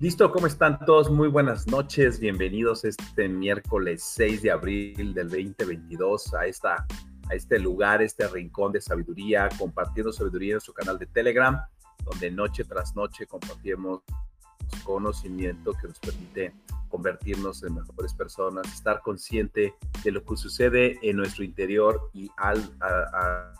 Listo, ¿cómo están todos? Muy buenas noches, bienvenidos este miércoles 6 de abril del 2022 a, esta, a este lugar, este rincón de sabiduría, compartiendo sabiduría en su canal de Telegram, donde noche tras noche compartimos conocimiento que nos permite convertirnos en mejores personas, estar consciente de lo que sucede en nuestro interior y al, a, a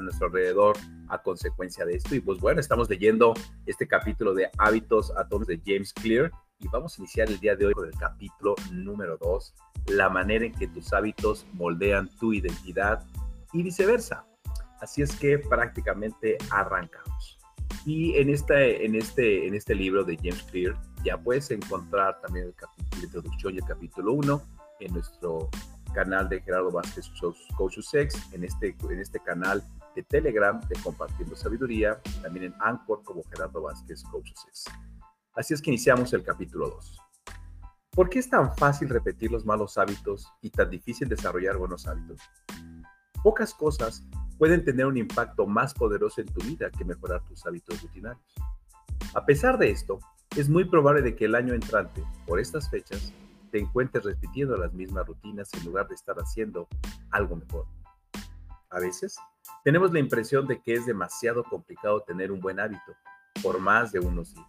nuestro alrededor a consecuencia de esto. Y pues bueno, estamos leyendo este capítulo de Hábitos Atómicos de James Clear y vamos a iniciar el día de hoy con el capítulo número 2, la manera en que tus hábitos moldean tu identidad y viceversa. Así es que prácticamente arrancamos. Y en este, en este, en este libro de James Clear ya puedes encontrar también el capítulo de introducción y el capítulo 1 en nuestro canal de Gerardo Vázquez Coach Sex, en este, en este canal de Telegram de Compartiendo Sabiduría, también en Anchor como Gerardo Vázquez Coach Sex. Así es que iniciamos el capítulo 2. ¿Por qué es tan fácil repetir los malos hábitos y tan difícil desarrollar buenos hábitos? Pocas cosas pueden tener un impacto más poderoso en tu vida que mejorar tus hábitos rutinarios. A pesar de esto, es muy probable de que el año entrante, por estas fechas, te encuentres repitiendo las mismas rutinas en lugar de estar haciendo algo mejor. A veces, tenemos la impresión de que es demasiado complicado tener un buen hábito por más de unos días.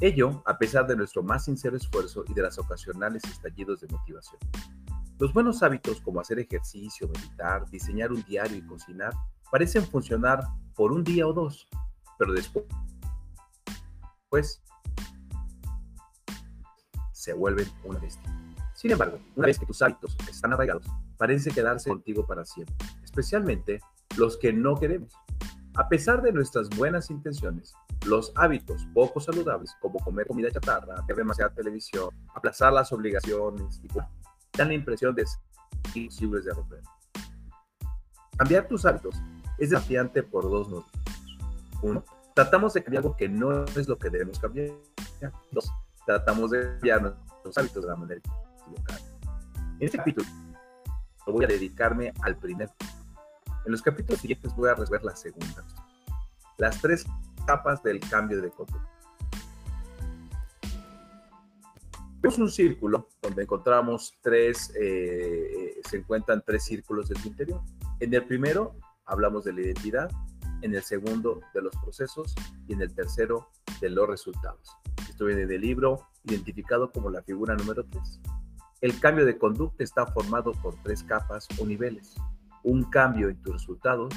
Ello a pesar de nuestro más sincero esfuerzo y de las ocasionales estallidos de motivación. Los buenos hábitos como hacer ejercicio, meditar, diseñar un diario y cocinar parecen funcionar por un día o dos, pero después pues, se vuelven una bestia. Sin embargo, una vez que tus hábitos están arraigados, parece quedarse contigo para siempre, especialmente los que no queremos. A pesar de nuestras buenas intenciones, los hábitos poco saludables, como comer comida chatarra, ver demasiada televisión, aplazar las obligaciones, y dan la impresión de ser imposibles de romper. Cambiar tus hábitos es desafiante por dos motivos. Uno, tratamos de cambiar algo que no es lo que debemos cambiar. Dos, tratamos de cambiar nuestros hábitos de la manera equivocada. En este capítulo voy a dedicarme al primer. En los capítulos siguientes voy a resolver la segunda. Las tres capas del cambio de conducta. Vemos un círculo donde encontramos tres, eh, se encuentran tres círculos del interior. En el primero hablamos de la identidad, en el segundo de los procesos y en el tercero de los resultados. Viene del libro identificado como la figura número 3. El cambio de conducta está formado por tres capas o niveles. Un cambio en tus resultados,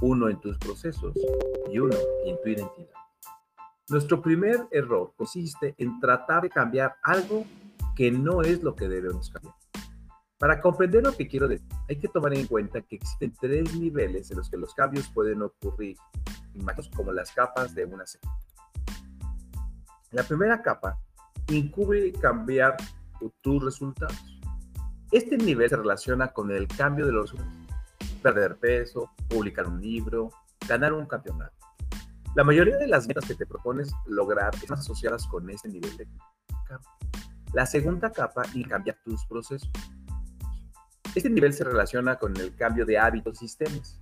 uno en tus procesos y uno en tu identidad. Nuestro primer error consiste en tratar de cambiar algo que no es lo que debemos cambiar. Para comprender lo que quiero decir, hay que tomar en cuenta que existen tres niveles en los que los cambios pueden ocurrir, como las capas de una La primera capa incluye cambiar tus resultados. Este nivel se relaciona con el cambio de los. Perder peso, publicar un libro, ganar un campeonato. La mayoría de las metas que te propones lograr están asociadas con este nivel de cambio. La segunda capa y cambiar tus procesos. Este nivel se relaciona con el cambio de hábitos y sistemas.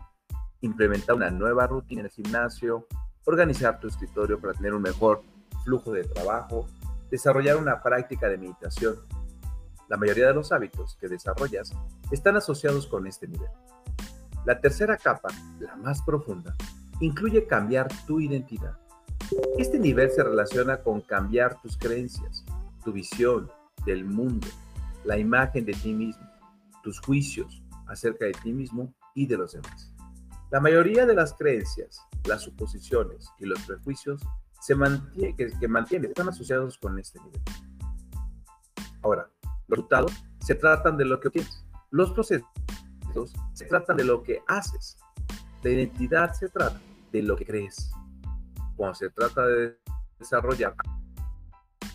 Implementar una nueva rutina en el gimnasio, organizar tu escritorio para tener un mejor flujo de trabajo, desarrollar una práctica de meditación. La mayoría de los hábitos que desarrollas están asociados con este nivel. La tercera capa, la más profunda, incluye cambiar tu identidad. Este nivel se relaciona con cambiar tus creencias, tu visión del mundo, la imagen de ti mismo tus juicios acerca de ti mismo y de los demás. La mayoría de las creencias, las suposiciones y los prejuicios se mantiene, que, que mantienen, están asociados con este nivel. Ahora, los resultados se tratan de lo que obtienes. Los procesos se tratan de lo que haces. La identidad se trata de lo que crees. Cuando se trata de desarrollar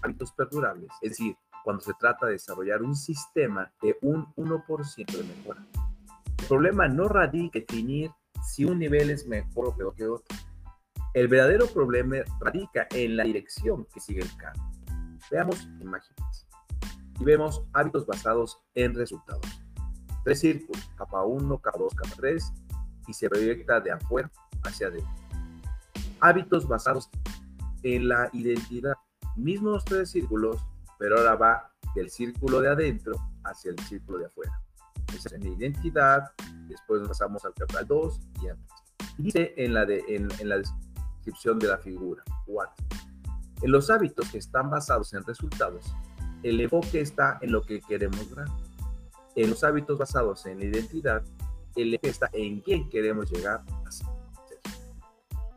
hábitos perdurables, es decir, cuando se trata de desarrollar un sistema de un 1% de mejora. El problema no radica en definir si un nivel es mejor o peor que otro. El verdadero problema radica en la dirección que sigue el cambio. Veamos imágenes. Y vemos hábitos basados en resultados. Tres círculos, capa 1, capa 2, capa 3, y se proyecta de afuera hacia adentro. Hábitos basados en la identidad. Mismos tres círculos, pero ahora va del círculo de adentro hacia el círculo de afuera. Esa es la identidad, después pasamos al capítulo 2 y antes. Dice en la, de, en, en la descripción de la figura 4. En los hábitos que están basados en resultados, el enfoque está en lo que queremos lograr. En los hábitos basados en la identidad, el enfoque está en quién queremos llegar a ser.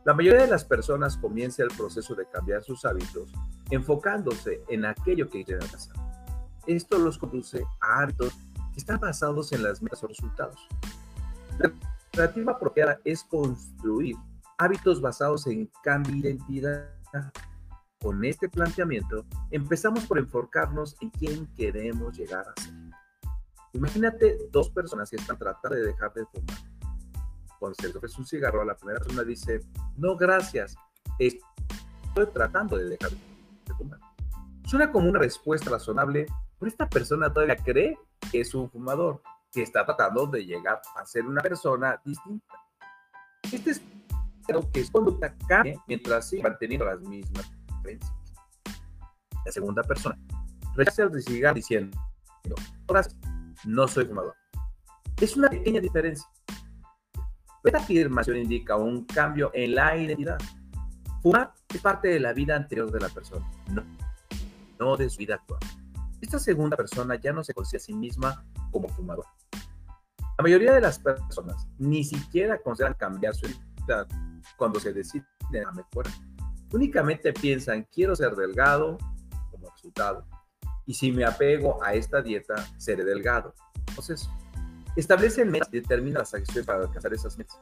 La mayoría de las personas comienza el proceso de cambiar sus hábitos enfocándose en aquello que quieren hacer. Esto los conduce a hábitos que están basados en las metas o resultados. La alternativa apropiada es construir hábitos basados en cambio de identidad. Con este planteamiento, empezamos por enfocarnos en quién queremos llegar a ser. Imagínate dos personas que están tratando de dejar de fumar cuando se le ofrece un cigarro, la primera persona dice, no, gracias, estoy tratando de dejar de fumar. Suena como una respuesta razonable, pero esta persona todavía cree que es un fumador, que está tratando de llegar a ser una persona distinta. Este es que su conducta cambie mientras sigue manteniendo las mismas creencias. La segunda persona rechaza el cigarro diciendo, gracias, no soy fumador. Es una pequeña diferencia esta afirmación indica un cambio en la identidad. Fumar es parte de la vida anterior de la persona, no, no de su vida actual. Esta segunda persona ya no se conoce a sí misma como fumador. La mayoría de las personas ni siquiera consideran cambiar su identidad cuando se deciden a mejorar. Únicamente piensan, quiero ser delgado como resultado. Y si me apego a esta dieta, seré delgado. Entonces, Establece metas y determina las acciones para alcanzar esas metas.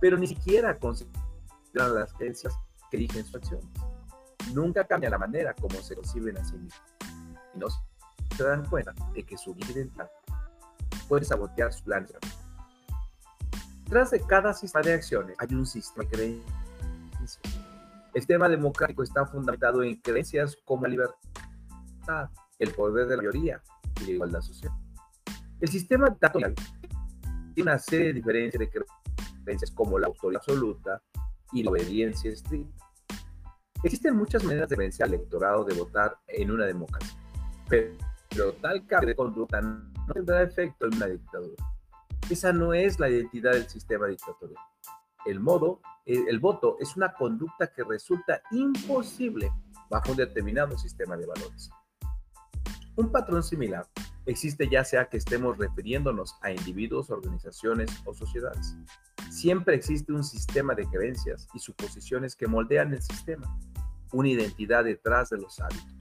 Pero ni siquiera consideran las creencias que dirigen su acción. Nunca cambia la manera como se conciben a sí mismos. Y no se dan cuenta de que su identidad puede sabotear sus planes. Detrás de cada sistema de acciones hay un sistema de creencias. El sistema democrático está fundamentado en creencias como la libertad, el poder de la mayoría y la igualdad social. El sistema dictatorial tiene una serie de diferencias de creencias como la autoridad absoluta y la obediencia estricta. Existen muchas maneras de vencer al electorado de votar en una democracia, pero, tal cambio de conducta no tendrá efecto en una dictadura. Esa no es la identidad del sistema dictatorial. El modo, el, el voto es una conducta que resulta imposible bajo un determinado sistema de valores. Un patrón similar existe ya sea que estemos refiriéndonos a individuos, organizaciones o sociedades. Siempre existe un sistema de creencias y suposiciones que moldean el sistema, una identidad detrás de los hábitos.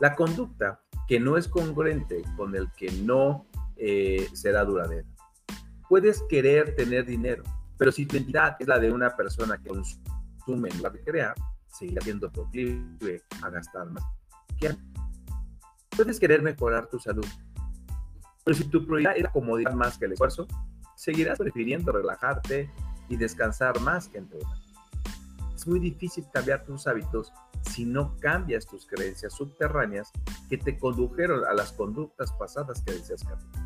La conducta que no es congruente con el que no eh, será duradera. Puedes querer tener dinero, pero si tu identidad es la de una persona que consume en lugar de crear, seguirá siendo proclive a gastar más. Puedes querer mejorar tu salud, pero si tu prioridad es la comodidad más que el esfuerzo, seguirás prefiriendo relajarte y descansar más que entrenar. Es muy difícil cambiar tus hábitos si no cambias tus creencias subterráneas que te condujeron a las conductas pasadas que deseas cambiar.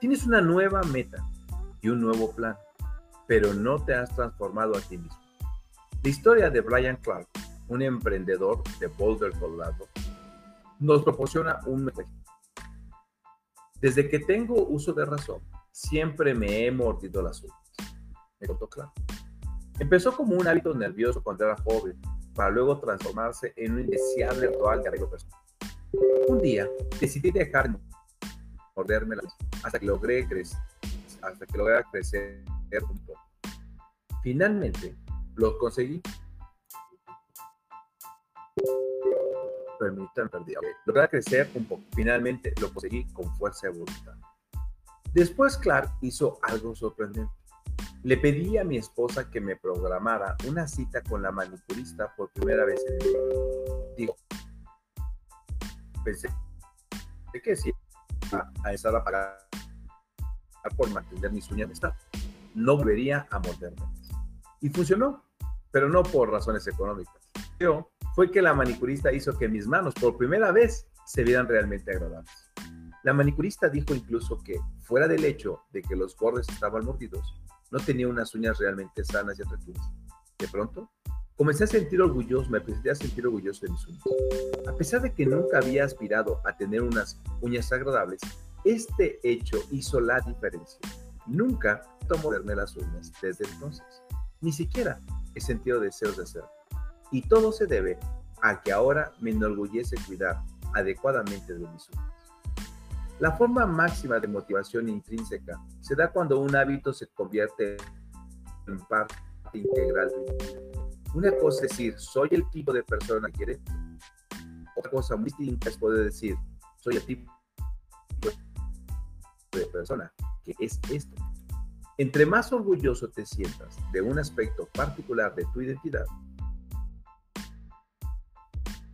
Tienes una nueva meta y un nuevo plan, pero no te has transformado a ti mismo. La historia de Brian Clark, un emprendedor de Boulder, Colorado, nos proporciona un mensaje desde que tengo uso de razón, siempre me he mordido las uñas. Me contó claro. Empezó como un hábito nervioso cuando era joven, para luego transformarse en un indeseable ritual de arreglo personal. Un día decidí dejar de morderme las hasta que logré crecer, hasta que logré crecer un poco. Finalmente lo conseguí permitan perdí. Okay. crecer un poco. Finalmente lo conseguí con fuerza de voluntad. Después Clark hizo algo sorprendente. Le pedí a mi esposa que me programara una cita con la manicurista por primera vez en el vida. Digo, pensé que si a estar a pagar por mantener mis uñas de no volvería a morderme. Y funcionó, pero no por razones económicas. Yo fue que la manicurista hizo que mis manos por primera vez se vieran realmente agradables. La manicurista dijo incluso que, fuera del hecho de que los bordes estaban mordidos, no tenía unas uñas realmente sanas y atractivas. De pronto, Comencé a sentir orgulloso, me empecé a sentir orgulloso de mis uñas. A pesar de que nunca había aspirado a tener unas uñas agradables, este hecho hizo la diferencia. Nunca tomo verme las uñas desde entonces. Ni siquiera he sentido deseos de hacerlo. Y todo se debe a que ahora me enorgullece cuidar adecuadamente de mis uñas. La forma máxima de motivación intrínseca se da cuando un hábito se convierte en parte integral de mi vida. Una cosa es decir, soy el tipo de persona que quiere. Otra cosa muy distinta es poder decir, soy el tipo de persona que es esto. Entre más orgulloso te sientas de un aspecto particular de tu identidad,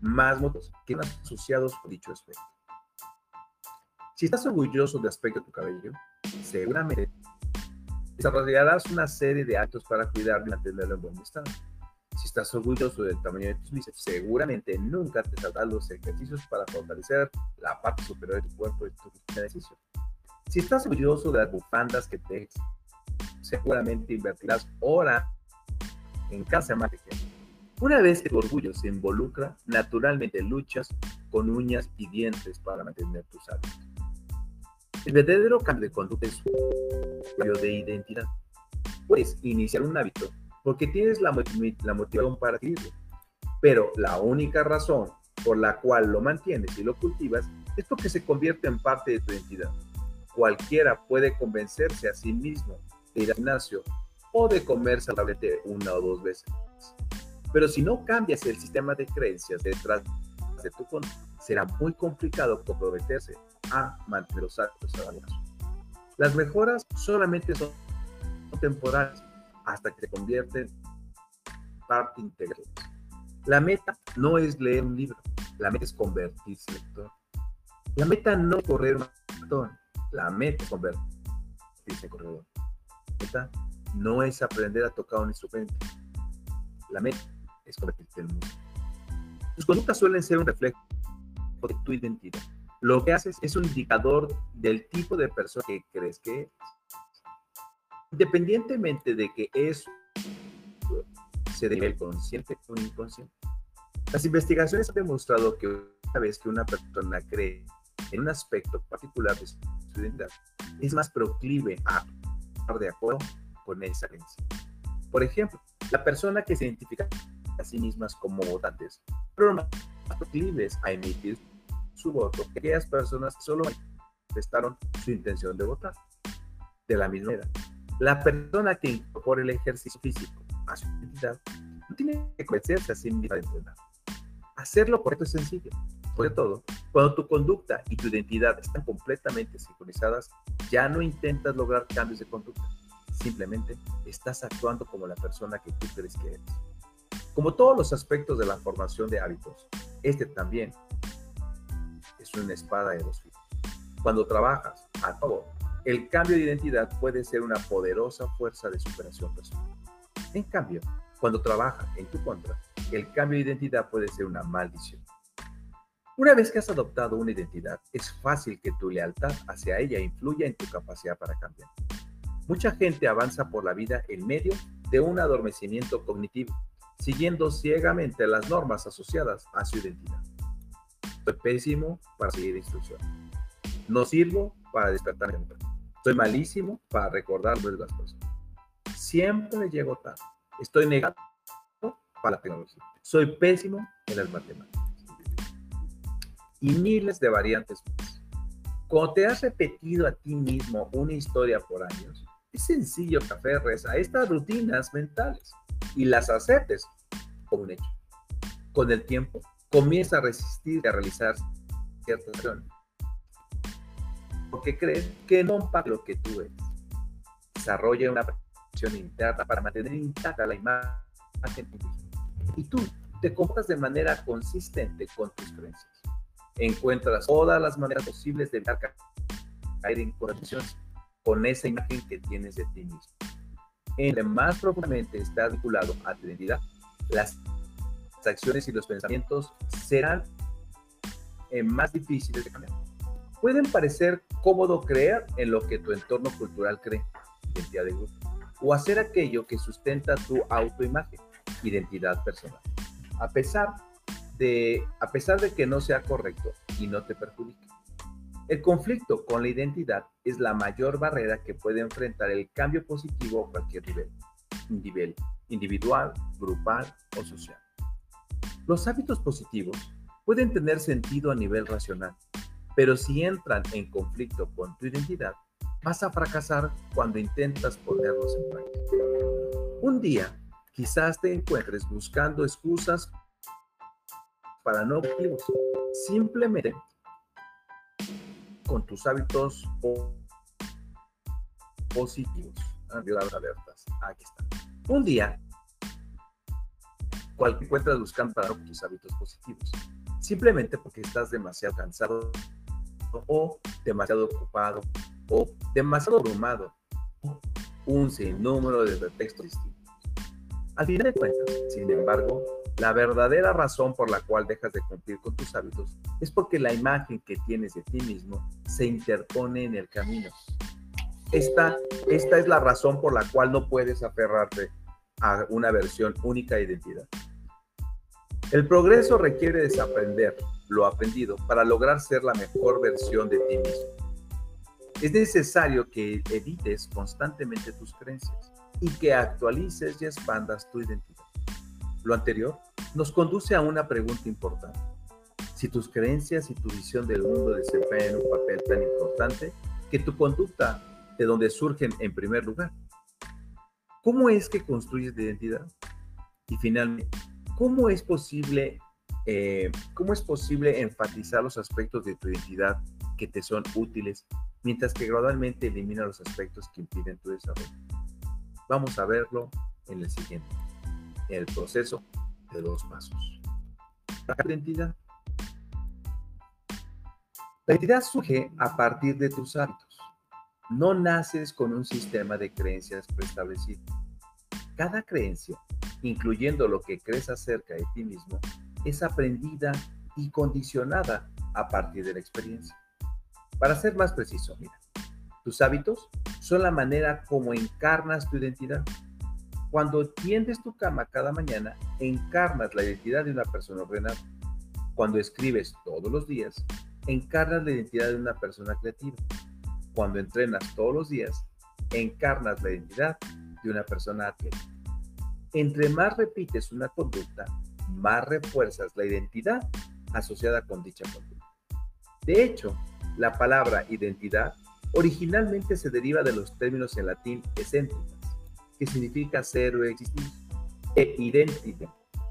más motos quedan asociados con dicho aspecto. Si estás orgulloso del aspecto de tu cabello, seguramente desarrollarás una serie de actos para cuidarlo y mantenerlo en buen estado. Estás orgulloso del tamaño de tus bíceps, seguramente nunca te saldrán los ejercicios para fortalecer la parte superior de tu cuerpo y tu ejercicio. Si estás orgulloso de las bufandas que te seguramente invertirás hora en casa más una vez que tu orgullo se involucra, naturalmente luchas con uñas y dientes para mantener tus hábitos. El verdadero cambio de conducta es un cambio de identidad. Puedes iniciar un hábito porque tienes la, la motivación para adquirirlo, pero la única razón por la cual lo mantienes y lo cultivas es porque se convierte en parte de tu identidad. Cualquiera puede convencerse a sí mismo de ir al gimnasio o de comer saludablemente una o dos veces. Pero si no cambias el sistema de creencias detrás de tu conducta, será muy complicado comprometerse a mantener los hábitos Las mejoras solamente son temporales hasta que se convierten en parte integral. La meta no es leer un libro, la meta es convertirse en lector. La meta no es correr un maratón, la meta es convertirse en corredor. La meta no es aprender a tocar un instrumento. La meta es convertirte en mundo. Tus conductas suelen ser un reflejo de tu identidad. Lo que haces es un indicador del tipo de persona que crees que eres. Independientemente de que eso se debe al consciente o inconsciente. Las investigaciones han demostrado que una vez que una persona cree en un aspecto particular de su identidad, es más proclive a estar de acuerdo con esa creencia. Por ejemplo, la persona que se identifica a sí mismas como votantes, pero más proclives a emitir su voto que aquellas personas que solo manifestaron su intención de votar. De la misma manera, la persona que incorpora el ejercicio físico a su identidad no tiene que convencerse a sí misma de entrenar. Hacerlo correcto es sencillo. Sobre todo, cuando tu conducta y tu identidad están completamente sincronizadas, ya no intentas lograr cambios de conducta. Simplemente estás actuando como la persona que tú crees que eres. Como todos los aspectos de la formación de hábitos, este también es una espada de dos filos. Cuando trabajas a todo, el cambio de identidad puede ser una poderosa fuerza de superación personal. En cambio, cuando trabaja en tu contra, el cambio de identidad puede ser una maldición. Una vez que has adoptado una identidad, es fácil que tu lealtad hacia ella influya en tu capacidad para cambiar. Mucha gente avanza por la vida en medio de un adormecimiento cognitivo siguiendo ciegamente las normas asociadas a su identidad. Soy pésimo para seguir instrucciones. No sirvo para despertar Soy malísimo para recordar de las personas. Siempre llego tarde. Estoy negado para la tecnología. Soy pésimo en las matemáticas. Y miles de variantes más. Cuando te has repetido a ti mismo una historia por años, es sencillo que aferres a estas rutinas mentales y las aceptes como un hecho. Con el tiempo, comienza a resistir a realizar ciertas acciones. Porque crees que no para lo que tú eres. Desarrolla una presión interna para mantener intacta la imagen y tú te comportas de manera consistente con tus creencias. Encuentras todas las maneras posibles de evitar caer en contradicciones con esa imagen que tienes de ti mismo. Entre más profundamente está vinculado a tu identidad, las acciones y los pensamientos serán eh, más difíciles de cambiar. Pueden parecer cómodo creer en lo que tu entorno cultural cree, identidad de grupo, o hacer aquello que sustenta tu autoimagen identidad personal. A pesar de, a pesar de que no sea correcto y no te perjudique. El conflicto con la identidad es la mayor barrera que puede enfrentar el cambio positivo a cualquier nivel, nivel individual, grupal o social. Los hábitos positivos pueden tener sentido a nivel racional, pero si entran en conflicto con tu identidad, vas a fracasar cuando intentas ponerlos en práctica. Un día, quizás te encuentres buscando excusas para no objetivos. Simplemente con tus hábitos positivos. alertas. Aquí está. Un día, cual encuentras buscando para tus hábitos positivos. Simplemente porque estás demasiado cansado o demasiado ocupado o demasiado abrumado. Un sinnúmero de pretextos distintos. Al final de cuentas, sin embargo, la verdadera razón por la cual dejas de cumplir con tus hábitos es porque la imagen que tienes de ti mismo se interpone en el camino. Esta, esta es la razón por la cual no puedes aferrarte a una versión única de identidad. El progreso requiere desaprender lo aprendido para lograr ser la mejor versión de ti mismo. Es necesario que edites constantemente tus creencias y que actualices y expandas tu identidad. Lo anterior nos conduce a una pregunta importante. Si tus creencias y tu visión del mundo desempeñan un papel tan importante que tu conducta de donde surgen en primer lugar, ¿cómo es que construyes la identidad? Y finalmente, ¿cómo es posible, eh, cómo es posible enfatizar los aspectos de tu identidad que te son útiles mientras que gradualmente elimina los aspectos que impiden tu desarrollo? Vamos a verlo en el siguiente, en el proceso de dos pasos. La identidad. La identidad surge a partir de tus hábitos. No naces con un sistema de creencias preestablecido. Cada creencia, incluyendo lo que crees acerca de ti mismo, es aprendida y condicionada a partir de la experiencia. Para ser más preciso, mira, tus hábitos son la manera como encarnas tu identidad. Cuando tiendes tu cama cada mañana, encarnas la identidad de una persona ordenada. Cuando escribes todos los días, encarnas la identidad de una persona creativa. Cuando entrenas todos los días, encarnas la identidad de una persona atlética. Entre más repites una conducta, más refuerzas la identidad asociada con dicha conducta. De hecho, la palabra identidad originalmente se deriva de los términos en latín excéntricas, que significa ser o existir, e identidad,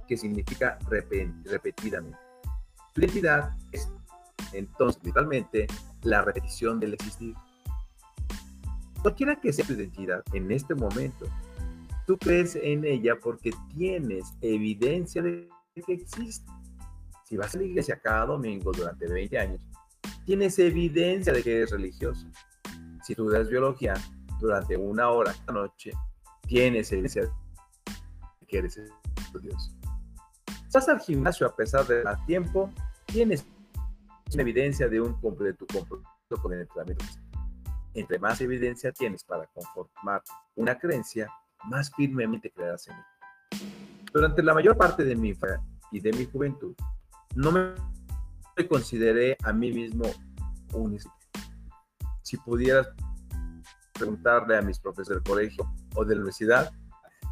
que significa repetidamente. Tu identidad es entonces literalmente la repetición del existir. Cualquiera que sea tu identidad en este momento, tú crees en ella porque tienes evidencia de que existe. Si vas a la iglesia cada domingo durante 20 años, tienes evidencia de que eres religioso. Si estudias biología durante una hora esta noche, tienes evidencia de que eres estudioso. Si vas al gimnasio a pesar de más tiempo, tienes evidencia de, un, de tu compromiso con el entrenamiento. Entre más evidencia tienes para conformar una creencia, más firmemente creerás en ella. Durante la mayor parte de mi y de mi juventud, no me consideré a mí mismo un. Si pudieras preguntarle a mis profesores del colegio o de la universidad,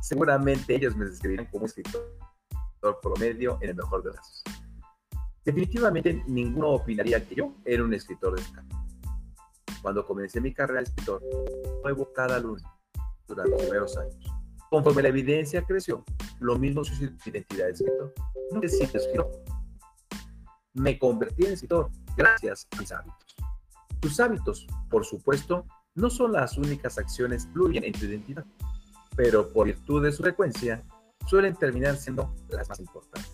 seguramente ellos me describirían como escritor promedio en el mejor de los casos. Definitivamente ninguno opinaría que yo era un escritor destacado. Cuando comencé mi carrera de escritor, nuevo cada lunes durante los primeros años. Conforme la evidencia creció, lo mismo mi identidad de escritor. No escritor. Me convertí en escritor gracias a mis hábitos. Tus hábitos, por supuesto, no son las únicas acciones que fluyen en tu identidad, pero por virtud de su frecuencia, suelen terminar siendo las más importantes.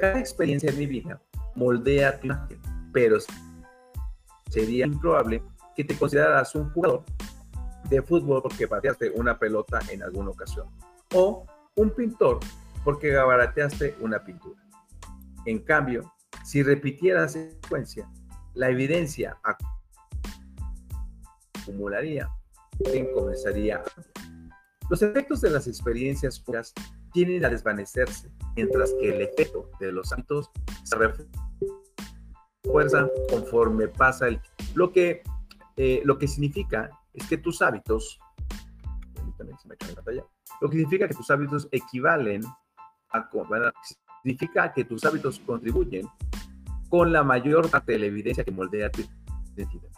Cada experiencia en mi vida moldea tu imagen, pero sería improbable que te consideraras un jugador de fútbol porque pateaste una pelota en alguna ocasión, o un pintor porque gabarateaste una pintura. En cambio, si repitieras secuencia, la evidencia acumularía comenzaría Los efectos de las experiencias puras tienden a desvanecerse, mientras que el efecto de los hábitos se refuerza conforme pasa el lo que eh, lo que significa es que tus hábitos lo que significa que tus hábitos equivalen a significa que tus hábitos contribuyen con la mayor parte de la evidencia que moldea tu identidad.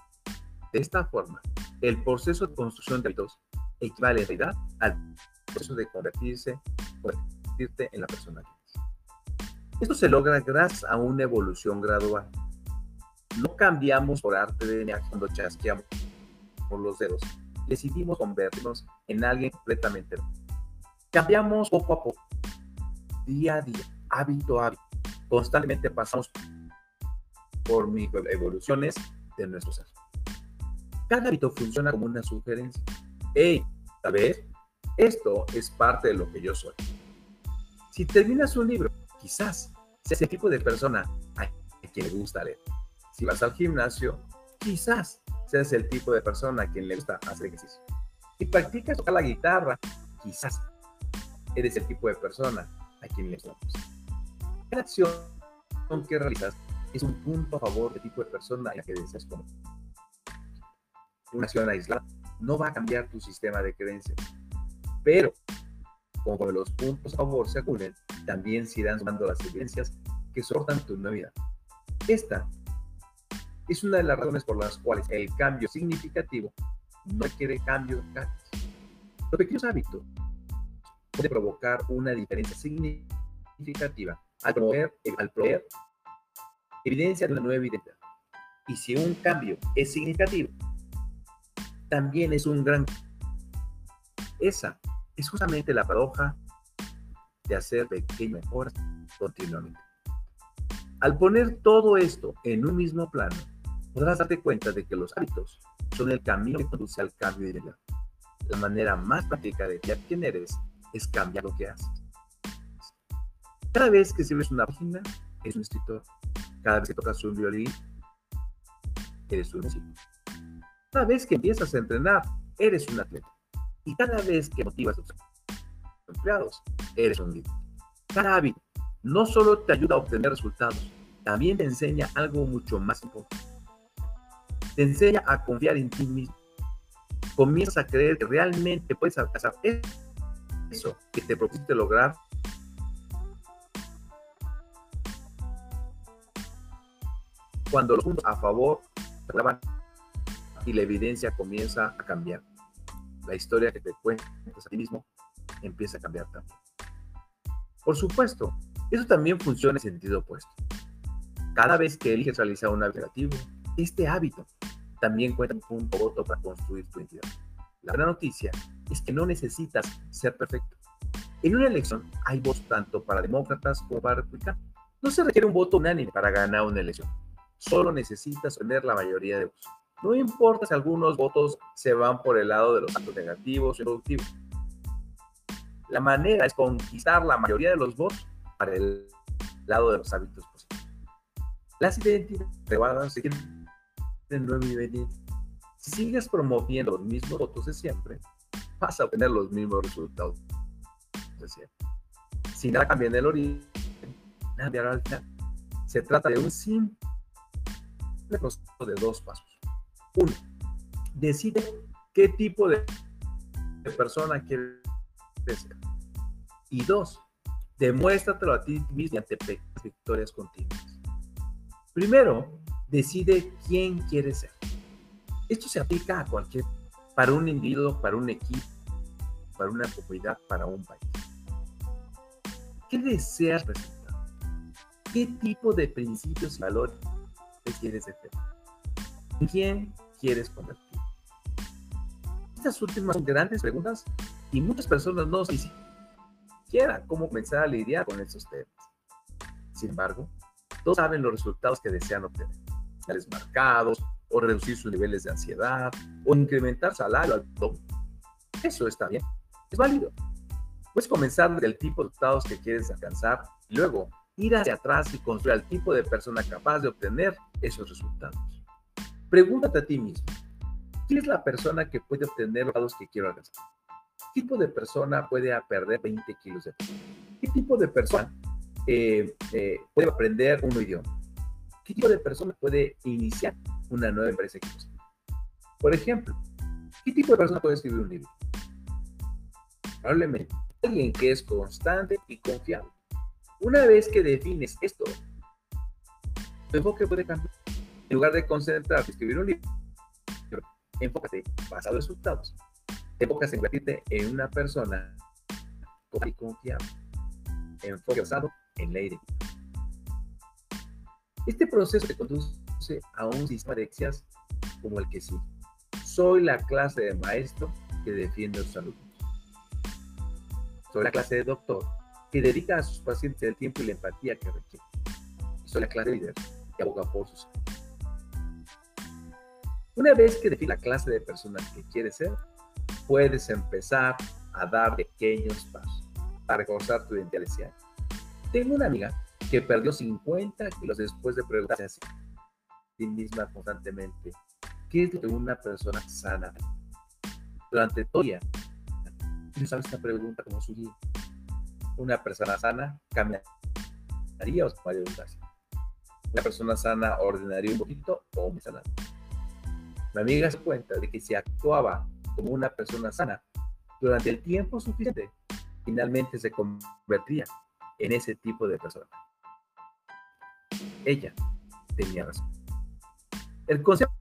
De esta forma, el proceso de construcción de hábitos equivale en realidad al proceso de convertirse, convertirte en la persona que eres. Esto se logra gracias a una evolución gradual. No cambiamos por arte de cuando chasqueamos por los dedos. Decidimos convertirnos en alguien completamente nuevo. Cambiamos poco a poco, día a día, hábito a hábito. Constantemente pasamos por evoluciones de nuestros hábitos. Cada hábito funciona como una sugerencia. Hey, ¿sabes? Esto es parte de lo que yo soy. Si terminas un libro, quizás seas el tipo de persona a quien le gusta leer. Si vas al gimnasio, quizás seas el tipo de persona a quien le gusta hacer ejercicio. Si practicas tocar la guitarra, quizás eres el tipo de persona a quien le gusta la acción que realizas es un punto a favor del tipo de persona a la que deseas una acción aislada no va a cambiar tu sistema de creencias. Pero, como los puntos a favor se acumulen, también se irán sumando las evidencias que soportan tu vida. Esta es una de las razones por las cuales el cambio significativo no requiere cambio de Los pequeños hábitos pueden provocar una diferencia significativa al promover, al proveer evidencia de una nueva identidad. Y si un cambio es significativo, también es un gran... Esa es justamente la paradoja de hacer pequeñas mejoras continuamente. Al poner todo esto en un mismo plano, podrás darte cuenta de que los hábitos son el camino que conduce al cambio de vida. La manera más práctica de ver quién eres es cambiar lo que haces. Cada vez que sirves una página, eres un escritor. Cada vez que tocas un violín, eres un músico. Cada vez que empiezas a entrenar, eres un atleta. Y cada vez que motivas a tus empleados, eres un líder. Cada hábito no solo te ayuda a obtener resultados, también te enseña algo mucho más importante. Te enseña a confiar en ti mismo. Comienzas a creer que realmente puedes alcanzar eso que te propusiste lograr cuando los puntos a favor y la evidencia comienza a cambiar. La historia que te cuentas a ti mismo empieza a cambiar también. Por supuesto, eso también funciona en sentido opuesto. Cada vez que eliges realizar un hábito este hábito también cuenta un voto para construir tu identidad. La buena noticia es que no necesitas ser perfecto. En una elección hay votos tanto para demócratas como para republicanos. No se requiere un voto unánime para ganar una elección. Solo necesitas tener la mayoría de votos. No importa si algunos votos se van por el lado de los actos negativos y productivos. La manera es conquistar la mayoría de los votos para el lado de los hábitos positivos. Las identidades privadas siguen en nuevo nivel. Si sigues promoviendo los mismos votos de siempre, vas a obtener los mismos resultados de siempre. Si nada cambia en el origen, nada cambiará al final. Se trata de un simple proceso de dos pasos. Uno, decide qué tipo de persona quieres ser. Y dos, demuéstratelo a ti mismo pequeñas victorias continuas. Primero, decide quién quieres ser. Esto se aplica a cualquier, para un individuo, para un equipo, para una comunidad, para un país. ¿Qué deseas presentar? ¿Qué tipo de principios y valores quieres defender? ¿Quién quieres convertir? Estas últimas son grandes preguntas y muchas personas no saben siquiera cómo comenzar a lidiar con estos temas. Sin embargo, todos saben los resultados que desean obtener. Marcados, o reducir sus niveles de ansiedad, o incrementar salario al. Eso está bien, es válido. Puedes comenzar desde el tipo de resultados que quieres alcanzar y luego ir hacia atrás y construir el tipo de persona capaz de obtener esos resultados. Pregúntate a ti mismo, ¿quién es la persona que puede obtener los resultados que quiero alcanzar? ¿Qué tipo de persona puede perder 20 kilos de peso? ¿Qué tipo de persona eh, eh, puede aprender un idioma? ¿Qué tipo de persona puede iniciar una nueva empresa Por ejemplo, ¿qué tipo de persona puede escribir un libro? Probablemente alguien que es constante y confiable. Una vez que defines esto, tu enfoque puede cambiar. En lugar de concentrarte en escribir un libro, enfócate basado en resultados. Te en convertirte en una persona y confiable. Enfoque basado en la identidad. Este proceso te conduce a un sistema de éxitos como el que sigue. Soy la clase de maestro que defiende su salud. Soy la clase de doctor que dedica a sus pacientes el tiempo y la empatía que requiere. Soy la clase de líder que aboga por sus una vez que defines la clase de persona que quieres ser, puedes empezar a dar pequeños pasos para reforzar tu identidad. Tengo una amiga que perdió 50 kilos después de preguntarse a sí misma constantemente, ¿qué es que una persona sana? Durante todo el día, ¿no sabes esta pregunta como su guía? ¿Una persona sana caminaría o se ¿Una persona sana ordenaría un poquito o me sana? Mi amiga se cuenta de que si actuaba como una persona sana durante el tiempo suficiente, finalmente se convertiría en ese tipo de persona. Ella tenía razón. El concepto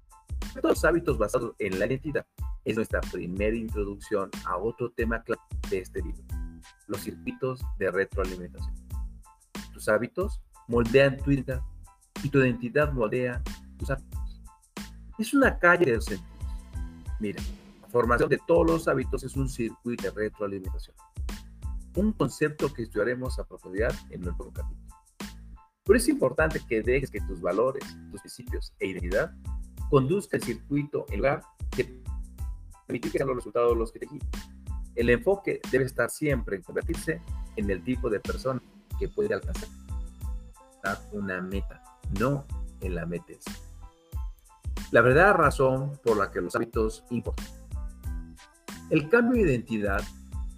de los hábitos basados en la identidad es nuestra primera introducción a otro tema clave de este libro, los circuitos de retroalimentación. Tus hábitos moldean tu identidad y tu identidad moldea tus hábitos. Es una calle de sentidos. Mira, la formación de todos los hábitos es un circuito de retroalimentación. Un concepto que estudiaremos a profundidad en nuestro capítulo. Pero es importante que dejes que tus valores, tus principios e identidad conduzcan el circuito en lugar de permitir que sean los resultados los que te guíen. El enfoque debe estar siempre en convertirse en el tipo de persona que puede alcanzar una meta, no en la meta la verdadera razón por la que los hábitos importan. El cambio de identidad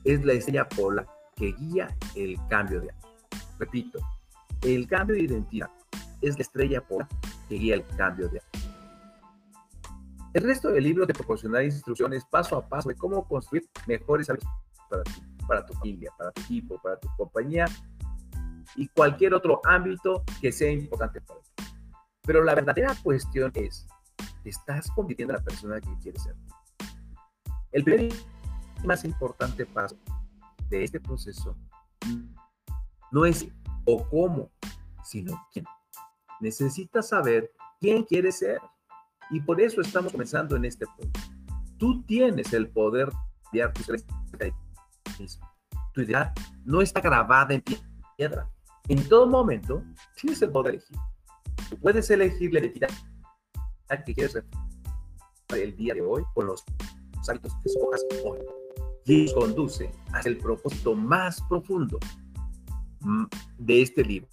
es la estrella polar que guía el cambio de hábitos. Repito, el cambio de identidad es la estrella polar que guía el cambio de hábitos. El resto del libro te proporcionará instrucciones paso a paso de cómo construir mejores hábitos para ti, para tu familia, para tu equipo, para tu compañía y cualquier otro ámbito que sea importante para ti. Pero la verdadera cuestión es, estás convirtiendo a la persona que quieres ser. El primer y más importante paso de este proceso no es o cómo, sino quién. Necesitas saber quién quieres ser. Y por eso estamos comenzando en este punto. Tú tienes el poder de tu Tu idea no está grabada en piedra. En todo momento tienes el poder de elegir. Puedes elegir la identidad que quieres el día de hoy con los hábitos que escojas hoy. Y conduce hacia el propósito más profundo de este libro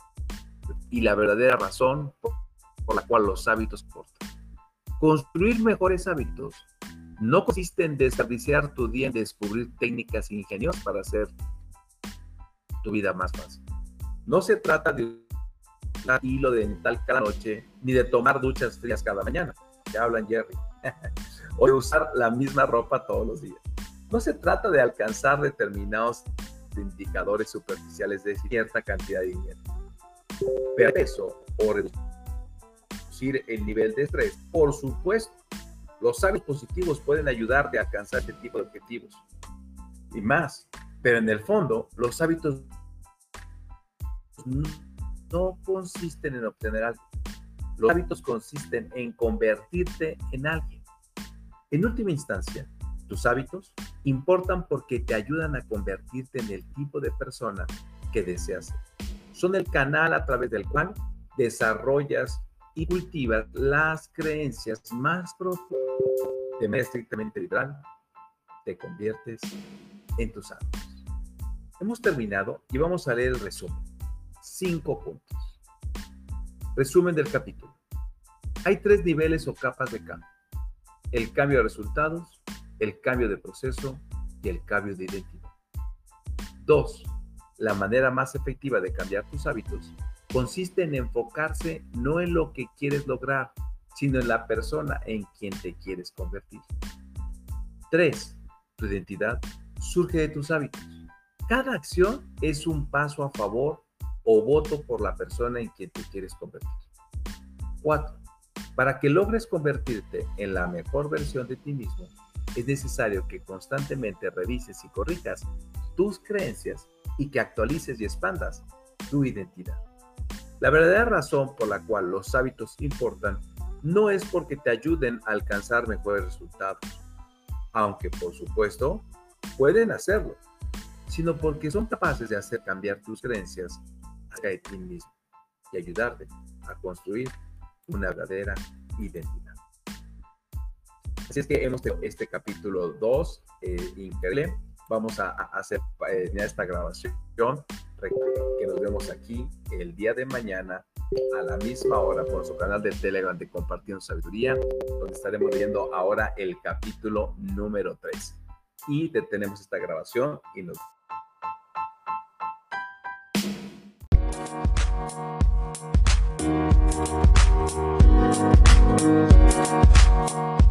y la verdadera razón por, la cual los hábitos importan. Construir mejores hábitos no consiste en desperdiciar tu día en descubrir técnicas ingeniosas para hacer tu vida más fácil. No se trata de hilo dental cada noche, ni de tomar duchas frías cada mañana. Ya hablan Jerry. o de usar la misma ropa todos los días. No se trata de alcanzar determinados indicadores superficiales de cierta cantidad de dinero. Pero eso o reducir el nivel de estrés, por supuesto, los hábitos positivos pueden ayudarte a alcanzar este tipo de objetivos y más. Pero en el fondo, los hábitos no consisten en obtener algo. Los hábitos consisten en convertirte en alguien. En última instancia, tus hábitos importan porque te ayudan a convertirte en el tipo de persona que deseas ser. Son el canal a través del cual desarrollas y cultivas las creencias más profundas. De manera estrictamente literal, te conviertes en tus hábitos. Hemos terminado y vamos a leer el resumen cinco puntos. Resumen del capítulo. Hay tres niveles o capas de cambio. El cambio de resultados, el cambio de proceso y el cambio de identidad. 2. La manera más efectiva de cambiar tus hábitos consiste en enfocarse no en lo que quieres lograr, sino en la persona en quien te quieres convertir. 3. Tu identidad surge de tus hábitos. Cada acción es un paso a favor o voto por la persona en quien te quieres convertir. 4. Para que logres convertirte en la mejor versión de ti mismo, es necesario que constantemente revises y corrijas tus creencias y que actualices y expandas tu identidad. La verdadera razón por la cual los hábitos importan no es porque te ayuden a alcanzar mejores resultados, aunque por supuesto pueden hacerlo, sino porque son capaces de hacer cambiar tus creencias de ti mismo y ayudarte a construir una verdadera identidad. Así es que hemos tenido este capítulo 2, eh, increíble. Vamos a, a hacer eh, esta grabación. Recuerden que nos vemos aquí el día de mañana a la misma hora por su canal de Telegram de Compartiendo Sabiduría, donde estaremos viendo ahora el capítulo número 3. Y detenemos esta grabación y nos Thank.